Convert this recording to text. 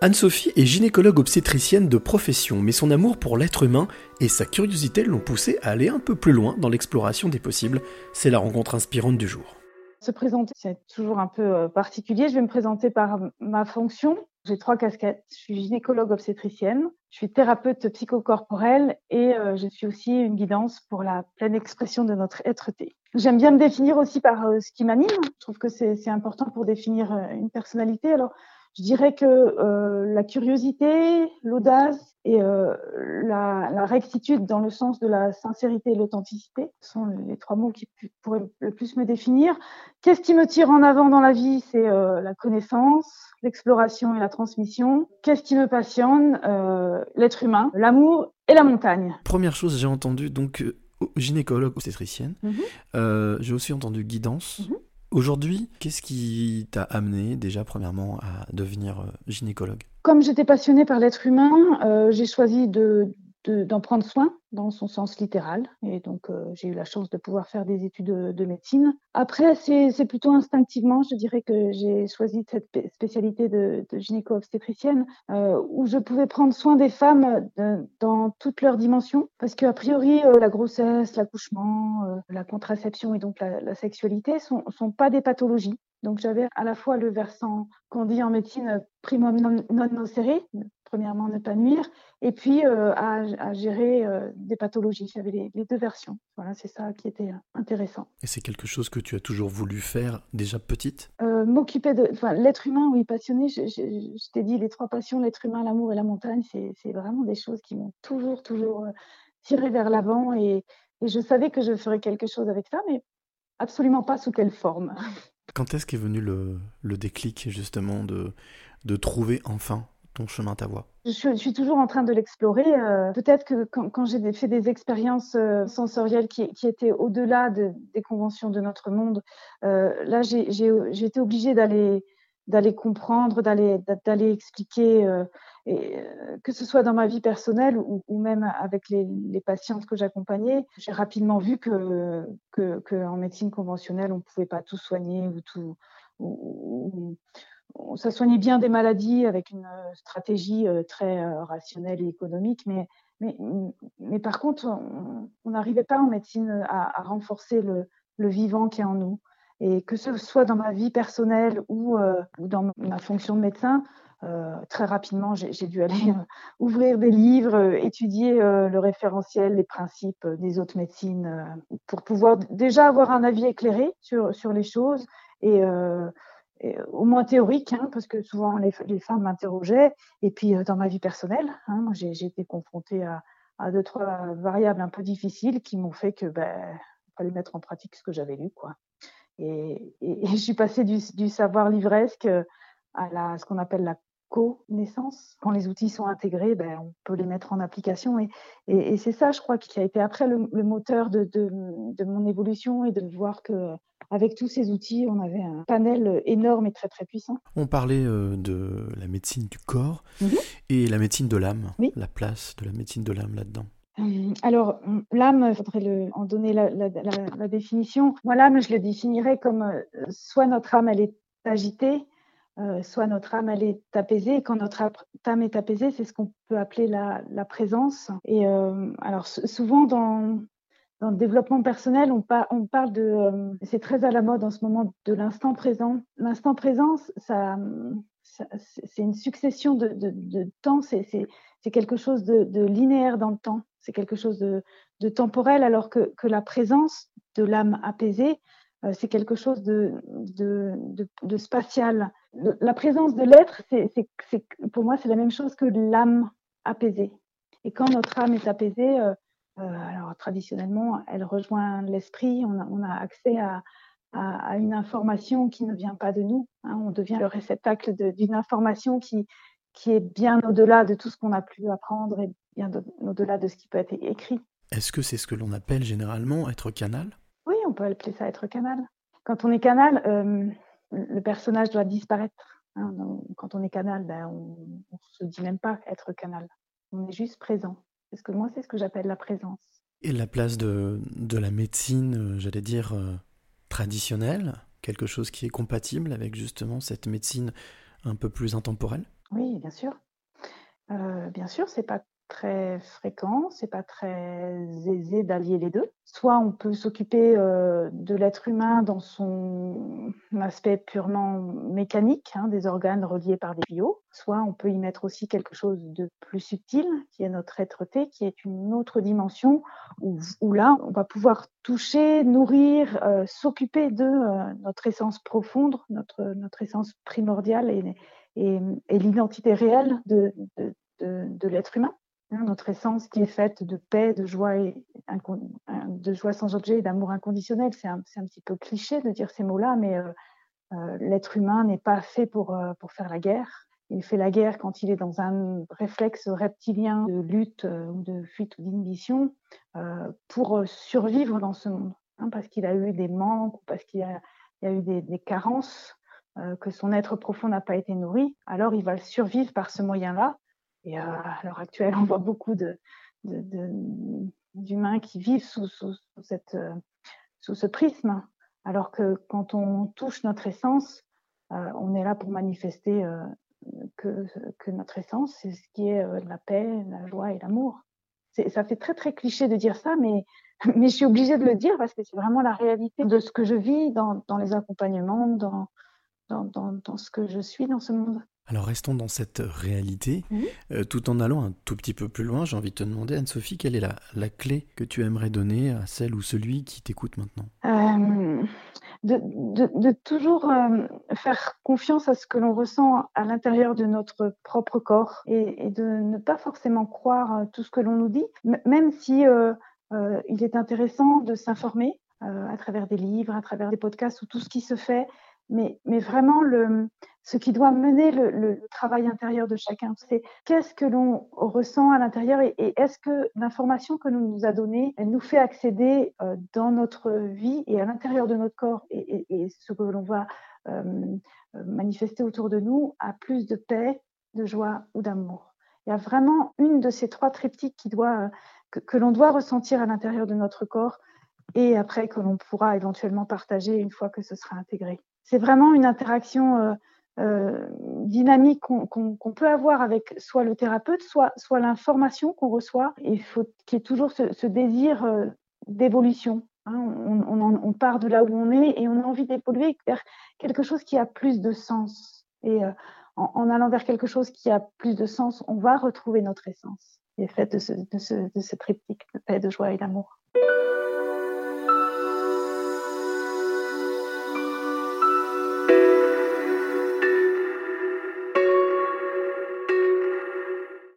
Anne-Sophie est gynécologue obstétricienne de profession, mais son amour pour l'être humain et sa curiosité l'ont poussée à aller un peu plus loin dans l'exploration des possibles. C'est la rencontre inspirante du jour. Se présenter, c'est toujours un peu euh, particulier. Je vais me présenter par ma fonction. J'ai trois casquettes. Je suis gynécologue obstétricienne, je suis thérapeute psychocorporelle et euh, je suis aussi une guidance pour la pleine expression de notre être-té. J'aime bien me définir aussi par euh, ce qui m'anime. Je trouve que c'est important pour définir une personnalité. Alors, je dirais que euh, la curiosité, l'audace et euh, la, la, rectitude dans le sens de la sincérité et l'authenticité sont les trois mots qui pourraient le plus me définir. Qu'est-ce qui me tire en avant dans la vie? C'est euh, la connaissance, l'exploration et la transmission. Qu'est-ce qui me passionne? L'être humain, l'amour et la montagne. Première chose, j'ai entendu donc gynécologue obstétricienne. Mm j'ai aussi entendu guidance. Mm -hmm. Aujourd'hui, qu'est-ce qui t'a amené déjà premièrement à devenir euh, gynécologue? Comme j'étais passionnée par l'être humain, euh, j'ai choisi de, d'en prendre soin dans son sens littéral. Et donc, euh, j'ai eu la chance de pouvoir faire des études de, de médecine. Après, c'est plutôt instinctivement, je dirais que j'ai choisi cette spécialité de, gynéco-obstétricienne euh, où je pouvais prendre soin des femmes de, dans toutes leurs dimensions. Parce qu'a priori, euh, la grossesse, l'accouchement, euh, la contraception et donc la, la sexualité sont, sont pas des pathologies. Donc j'avais à la fois le versant qu'on dit en médecine primum non, non nocere, premièrement ne pas nuire, et puis euh, à, à, gérer euh, des pathologies. J'avais les, les, deux versions. Voilà, c'est ça qui était intéressant. Et c'est quelque chose que tu as toujours voulu faire déjà petite? Euh, M'occuper de enfin, l'être humain, oui, passionné. Je, je, je t'ai dit les trois passions, l'être humain, l'amour et la montagne, c'est vraiment des choses qui m'ont toujours, toujours tiré vers l'avant. Et, et je savais que je ferais quelque chose avec ça, mais absolument pas sous quelle forme. Quand est-ce qu'est venu le, le, déclic justement de, de trouver enfin ton chemin, ta voie? Je suis, toujours en train de l'explorer. Euh, Peut-être que quand, j'ai fait des expériences euh, sensorielles qui, étaient au-delà de, des conventions de notre monde, euh, là j'ai été obligée d'aller d'aller comprendre, d'aller d'aller expliquer, euh, euh, que ce soit dans ma vie personnelle ou, même avec les, les patientes que j'accompagnais, j'ai rapidement vu que, que, en médecine conventionnelle, on pouvait pas tout soigner ou tout. Ou, ça soignait bien des maladies avec une stratégie euh, très rationnelle et économique, mais, mais, mais par contre, on n'arrivait pas en médecine à, renforcer le, vivant qui est en nous. Et que ce soit dans ma vie personnelle ou, euh, dans ma fonction de médecin, euh, très rapidement, j'ai dû aller euh, ouvrir des livres, étudier le référentiel, les principes des autres médecines, pour pouvoir déjà avoir un avis éclairé sur, sur les choses et, au moins théorique, hein, parce que souvent les, femmes m'interrogeaient. Et puis dans ma vie personnelle, hein, j'ai été confrontée à, à deux trois variables un peu difficiles qui m'ont fait que ben fallait mettre en pratique ce que j'avais lu, quoi. Et, et, et, je suis passée du, du savoir livresque à la, ce qu'on appelle la connaissance. Quand les outils sont intégrés, ben, on peut les mettre en application. Et, et, et c'est ça, je crois, qui a été après le, le moteur de, de, de, mon évolution et de voir que avec tous ces outils, on avait un panel énorme et très très puissant. On parlait euh, de la médecine du corps -hmm. et la médecine de l'âme, oui. la place de la médecine de l'âme là-dedans. Euh, alors, l'âme, il faudrait en donner la, définition. Moi, l'âme, je le définirais comme euh, soit notre âme, elle est agitée, euh, soit notre âme, elle est apaisée. Quand notre âme est apaisée, c'est ce qu'on peut appeler la, présence. Et euh, alors, souvent, dans, le développement personnel, on, on parle de, c'est très à la mode en ce moment, de l'instant présent. L'instant présent, ça c'est une succession de, temps, c'est quelque chose de, linéaire dans le temps, c'est quelque chose de, temporel, alors que, la présence de l'âme apaisée, euh, c'est quelque chose de, spatial. La présence de l'être, pour moi, c'est la même chose que l'âme apaisée. Et quand notre âme est apaisée, euh, euh, alors traditionnellement, elle rejoint l'esprit, on a accès à, à, à, une information qui ne vient pas de nous. Hein, on devient le réceptacle d'une information qui, qui est bien au-delà de tout ce qu'on a pu apprendre et bien au-delà de ce qui peut être écrit. Est-ce que c'est ce que l'on appelle généralement être canal? Oui, on peut appeler ça être canal. Quand on est canal, euh, le personnage doit disparaître. Hein, quand on est canal, ben, on ne se dit même pas être canal. On est juste présent. Parce que moi, c'est ce que j'appelle la présence. Et la place de, de la médecine, euh, j'allais dire, euh, traditionnelle, quelque chose qui est compatible avec justement cette médecine un peu plus intemporelle? Oui, bien sûr. Euh, bien sûr, c'est pas très fréquent, c'est pas très aisé d'allier les deux. Soit on peut s'occuper euh, de l'être humain dans son aspect purement mécanique, hein, des organes reliés par des bio, soit on peut y mettre aussi quelque chose de plus subtil, qui est notre être-té, qui est une autre dimension où, là on va pouvoir toucher, nourrir, euh, s'occuper de euh, notre essence profonde, notre, essence primordiale et, l'identité réelle de l'être humain. Notre essence qui est faite de paix, de joie, de joie sans objet et d'amour inconditionnel. C'est un, petit peu cliché de dire ces mots-là, mais euh, euh, l'être humain n'est pas fait pour, euh, pour faire la guerre. Il fait la guerre quand il est dans un réflexe reptilien de lutte ou de fuite ou d'inhibition pour survivre dans ce monde, hein, parce qu'il a eu des manques ou parce qu'il y, y, a eu des, des carences, que son être profond n'a pas été nourri. Alors il va survivre par ce moyen-là et euh, à l'heure actuelle, on voit beaucoup d'humains qui vivent euh, sous, ce prisme, alors que quand on touche notre essence, euh, on est là pour manifester que, notre essence, c'est ce qui est la paix, la joie et l'amour. Ça fait très très cliché de dire ça, mais, je suis obligée de le dire parce que c'est vraiment la réalité de ce que je vis dans, les accompagnements, dans ce que je suis dans ce monde. Alors restons dans cette réalité, mmh. euh, tout en allant un tout petit peu plus loin, j'ai envie de te demander, Anne-Sophie, quelle est la, la, clé que tu aimerais donner à celle ou celui qui t'écoute maintenant? Euh, de, de, de, toujours euh, faire confiance à ce que l'on ressent à l'intérieur de notre propre corps et, et, de ne pas forcément croire tout ce que l'on nous dit, même si il est intéressant de s'informer à travers des livres, à travers des podcasts ou tout ce qui se fait mais, vraiment ce qui doit mener le, travail intérieur de chacun. C'est qu'est-ce que l'on ressent à l'intérieur et, est-ce que l'information que l'on nous a donnée, elle nous fait accéder euh, dans notre vie et à l'intérieur de notre corps et, ce que l'on va euh, manifester autour de nous à plus de paix, de joie ou d'amour. Il y a vraiment une de ces trois triptyques que l'on doit ressentir à l'intérieur de notre corps et après que l'on pourra éventuellement partager une fois que ce sera intégré c'est vraiment une interaction euh, euh, dynamique qu'on qu peut avoir avec soit le thérapeute, soit, l'information qu'on reçoit. il faut qu'il y ait toujours ce, désir euh, d'évolution. Hein. On, part de là où on est et on a envie d'évoluer vers quelque chose qui a plus de sens. Et en, allant vers quelque chose qui a plus de sens, on va retrouver notre essence, qui est faite de ce, de de ce triptyque de paix, de joie et d'amour.